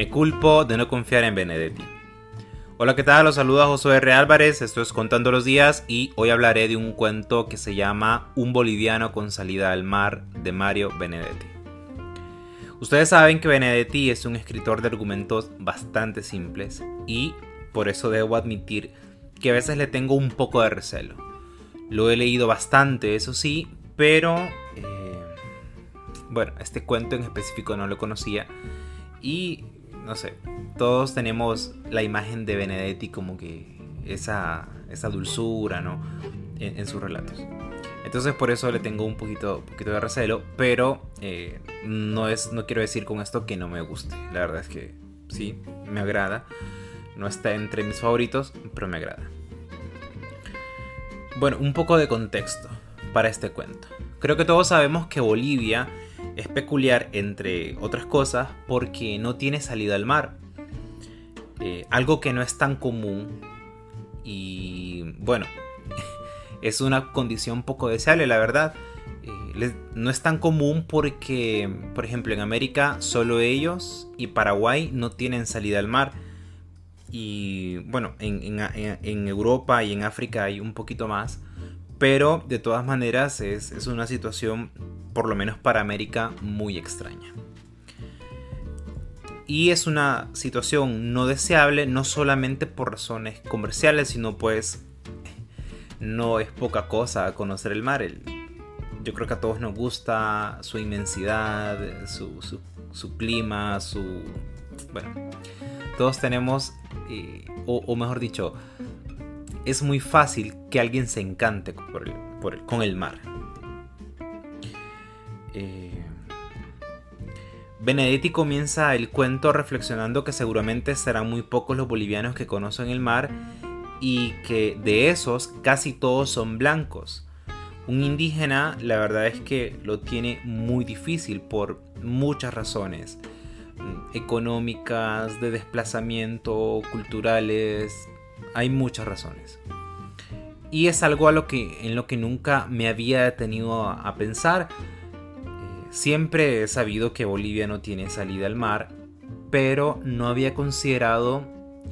Me culpo de no confiar en Benedetti. Hola, ¿qué tal? Los saluda Josué R. Álvarez, esto es Contando los Días y hoy hablaré de un cuento que se llama Un boliviano con salida al mar de Mario Benedetti. Ustedes saben que Benedetti es un escritor de argumentos bastante simples y por eso debo admitir que a veces le tengo un poco de recelo. Lo he leído bastante, eso sí, pero... Eh, bueno, este cuento en específico no lo conocía y no sé, todos tenemos la imagen de Benedetti como que esa, esa dulzura, ¿no? En, sus relatos. Entonces por eso le tengo un poquito, poquito de recelo, pero eh, no, es, no quiero decir con esto que no me guste. La verdad es que sí, me agrada. No está entre mis favoritos, pero me agrada. Bueno, un poco de contexto para este cuento. Creo que todos sabemos que Bolivia es peculiar, entre otras cosas, porque no tiene salida al mar. Eh, algo que no es tan común y bueno, es una condición poco deseable, la verdad. Eh, no es tan común porque, por ejemplo, en América solo ellos y Paraguay no tienen salida al mar. Y bueno, en, en Europa y en África hay un poquito más. Pero de todas maneras es, es una situación, por lo menos para América, muy extraña. Y es una situación no deseable, no solamente por razones comerciales, sino pues no es poca cosa conocer el mar. yo creo que a todos nos gusta su inmensidad, su, su, clima, su... Bueno, todos tenemos, eh, o mejor dicho, es muy fácil que alguien se encante con el mar. Eh, Benedetti comienza el cuento reflexionando que seguramente serán muy pocos los bolivianos que conocen el mar y que de esos casi todos son blancos. Un indígena la verdad es que lo tiene muy difícil por muchas razones mm, económicas, de desplazamiento, culturales, hay muchas razones. Y es algo a lo que, en lo que nunca me había detenido a, pensar. Eh, siempre he sabido que Bolivia no tiene salida al mar, pero no había considerado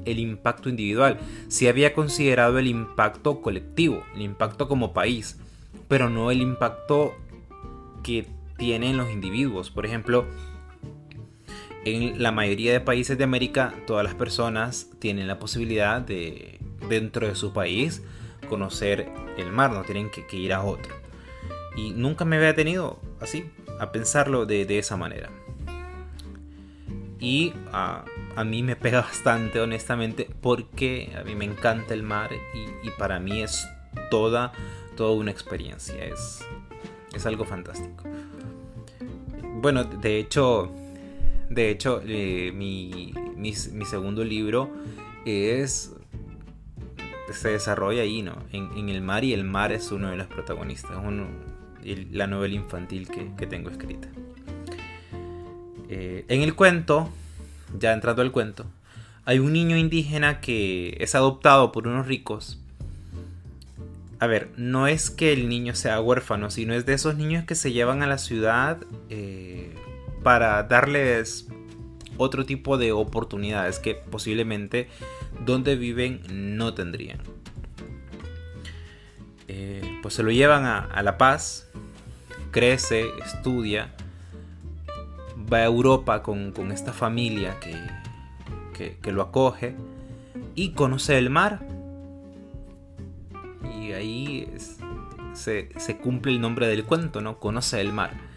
el impacto individual. Sí había considerado el impacto colectivo, el impacto como país, pero no el impacto que tienen los individuos. Por ejemplo, en la mayoría de países de América, todas las personas tienen la posibilidad de, dentro de su país, conocer el mar, no tienen que, ir a otro. Y nunca me había tenido así, a pensarlo de, esa manera. Y a, mí me pega bastante, honestamente, porque a mí me encanta el mar y, para mí es toda, toda una experiencia, es, es algo fantástico. Bueno, de hecho, de hecho, eh, mi, segundo libro es se desarrolla ahí, ¿no? En, el mar y el mar es uno de los protagonistas, uno, la novela infantil que, tengo escrita. Eh, en el cuento, ya entrando al cuento, hay un niño indígena que es adoptado por unos ricos. A ver, no es que el niño sea huérfano, sino es de esos niños que se llevan a la ciudad eh, para darles otro tipo de oportunidades que posiblemente donde viven no tendrían. Eh, pues se lo llevan a, La Paz, crece, estudia, va a Europa con, esta familia que, que, lo acoge y conoce el mar. Y ahí se, se, cumple el nombre del cuento, ¿no? Conoce el mar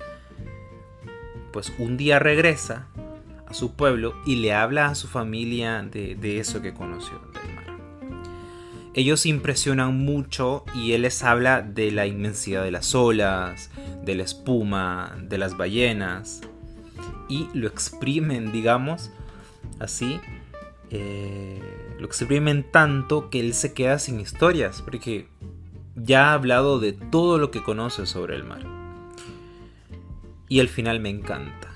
pues un día regresa a su pueblo y le habla a su familia de, eso que conoció del mar. Ellos impresionan mucho y él les habla de la inmensidad de las olas, de la espuma, de las ballenas y lo exprimen, digamos, así. Eh, lo exprimen tanto que él se queda sin historias porque ya ha hablado de todo lo que conoce sobre el mar. Y al final me encanta.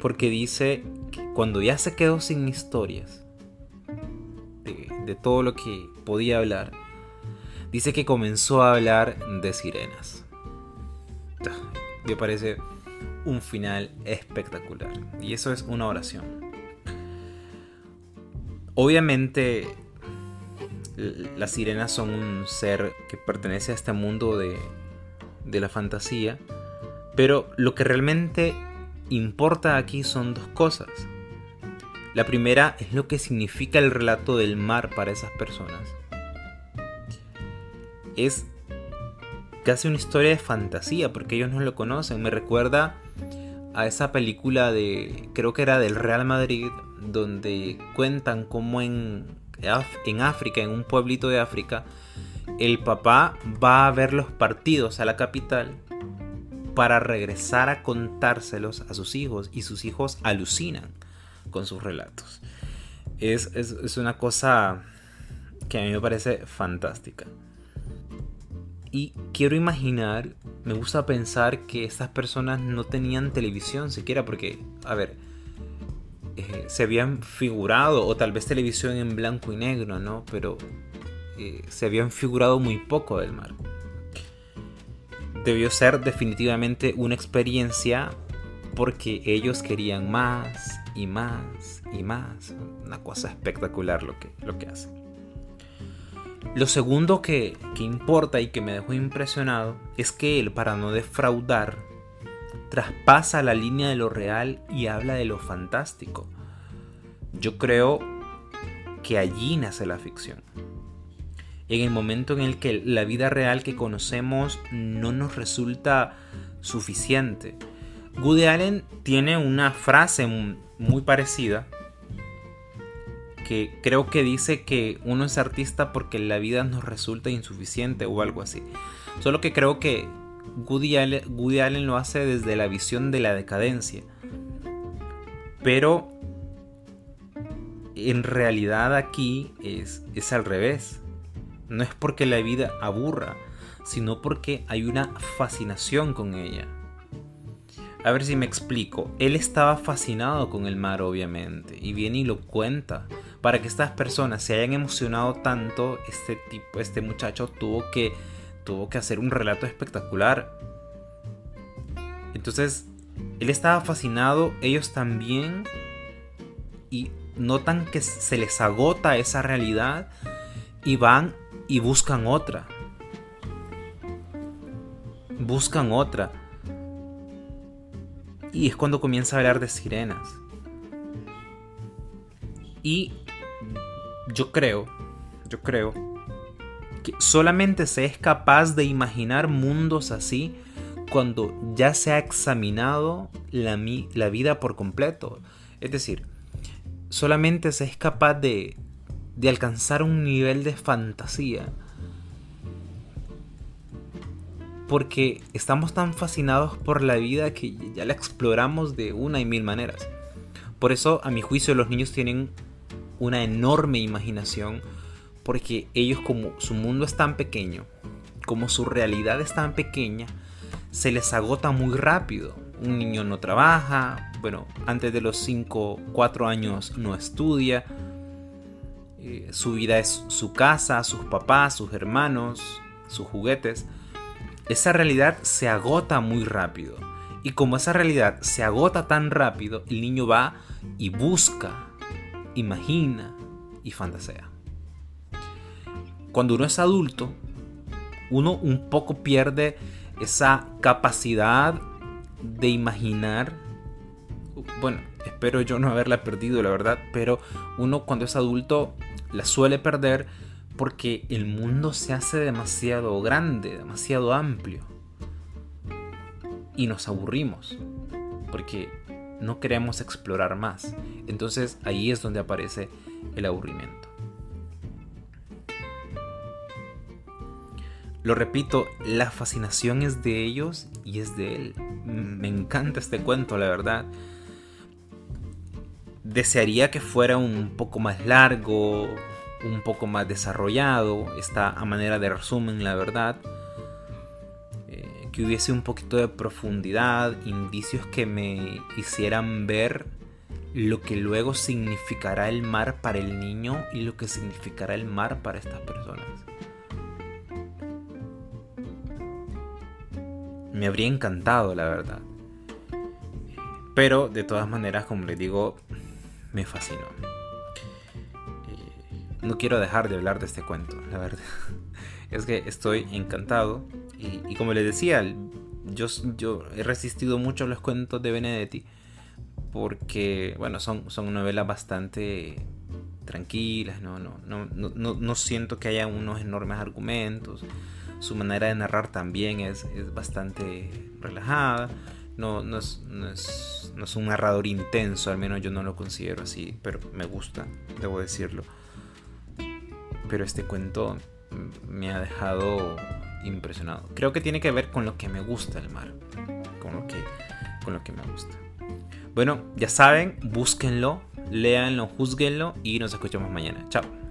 Porque dice que cuando ya se quedó sin historias de, todo lo que podía hablar, dice que comenzó a hablar de sirenas. Me parece un final espectacular. Y eso es una oración. Obviamente las sirenas son un ser que pertenece a este mundo de, de la fantasía, pero lo que realmente importa aquí son dos cosas. La primera es lo que significa el relato del mar para esas personas. Es casi una historia de fantasía porque ellos no lo conocen. Me recuerda a esa película de, creo que era del Real Madrid, donde cuentan cómo en, en África, en un pueblito de África, el papá va a ver los partidos a la capital para regresar a contárselos a sus hijos y sus hijos alucinan con sus relatos. Es, es, una cosa que a mí me parece fantástica. Y quiero imaginar, me gusta pensar que estas personas no tenían televisión siquiera porque, a ver, eh, se habían figurado, o tal vez televisión en blanco y negro, ¿no? Pero eh, se habían figurado muy poco del mar debió ser definitivamente una experiencia porque ellos querían más y más y más. Una cosa espectacular lo que, lo que hacen. Lo segundo que, que importa y que me dejó impresionado es que él, para no defraudar, traspasa la línea de lo real y habla de lo fantástico. Yo creo que allí nace la ficción en el momento en el que la vida real que conocemos no nos resulta suficiente. Woody Allen tiene una frase muy parecida que creo que dice que uno es artista porque la vida nos resulta insuficiente o algo así. Solo que creo que Woody Allen, lo hace desde la visión de la decadencia. Pero en realidad aquí es, es al revés. No es porque la vida aburra, sino porque hay una fascinación con ella. A ver si me explico. Él estaba fascinado con el mar, obviamente, y viene y lo cuenta. Para que estas personas se hayan emocionado tanto, este tipo, este muchacho tuvo que, tuvo que hacer un relato espectacular. Entonces, él estaba fascinado, ellos también, y notan que se les agota esa realidad y van y buscan otra. Buscan otra. Y es cuando comienza a hablar de sirenas. Y yo creo, yo creo que solamente se es capaz de imaginar mundos así cuando ya se ha examinado la, la vida por completo. Es decir, solamente se es capaz de de alcanzar un nivel de fantasía. Porque estamos tan fascinados por la vida que ya la exploramos de una y mil maneras. Por eso, a mi juicio, los niños tienen una enorme imaginación. Porque ellos, como su mundo es tan pequeño, como su realidad es tan pequeña, se les agota muy rápido. Un niño no trabaja, bueno, antes de los 5, 4 años no estudia, eh, su vida es su casa, sus papás, sus hermanos, sus juguetes, esa realidad se agota muy rápido. Y como esa realidad se agota tan rápido, el niño va y busca, imagina y fantasea. Cuando uno es adulto, uno un poco pierde esa capacidad de imaginar. Bueno, espero yo no haberla perdido, la verdad, pero uno cuando es adulto la suele perder porque el mundo se hace demasiado grande, demasiado amplio. Y nos aburrimos, porque no queremos explorar más. Entonces ahí es donde aparece el aburrimiento. Lo repito, la fascinación es de ellos y es de él. Me encanta este cuento, la verdad desearía que fuera un poco más largo, un poco más desarrollado. Está a manera de resumen, la verdad. Eh, que hubiese un poquito de profundidad, indicios que me hicieran ver lo que luego significará el mar para el niño y lo que significará el mar para estas personas. Me habría encantado, la verdad. Pero de todas maneras, como les digo, me fascinó. no quiero dejar de hablar de este cuento, la verdad. Es que estoy encantado y, como les decía, yo, he resistido mucho los cuentos de Benedetti porque, bueno, son, son novelas bastante tranquilas, no, no, no, no, siento que haya unos enormes argumentos. Su manera de narrar también es bastante relajada. No, no, es, no, es, no es un narrador intenso, al menos yo no lo considero así, pero me gusta, debo decirlo. Pero este cuento me ha dejado impresionado. Creo que tiene que ver con lo que me gusta el mar, con lo que, con lo que me gusta. Bueno, ya saben, búsquenlo, léanlo, juzguenlo y nos escuchamos mañana. Chao.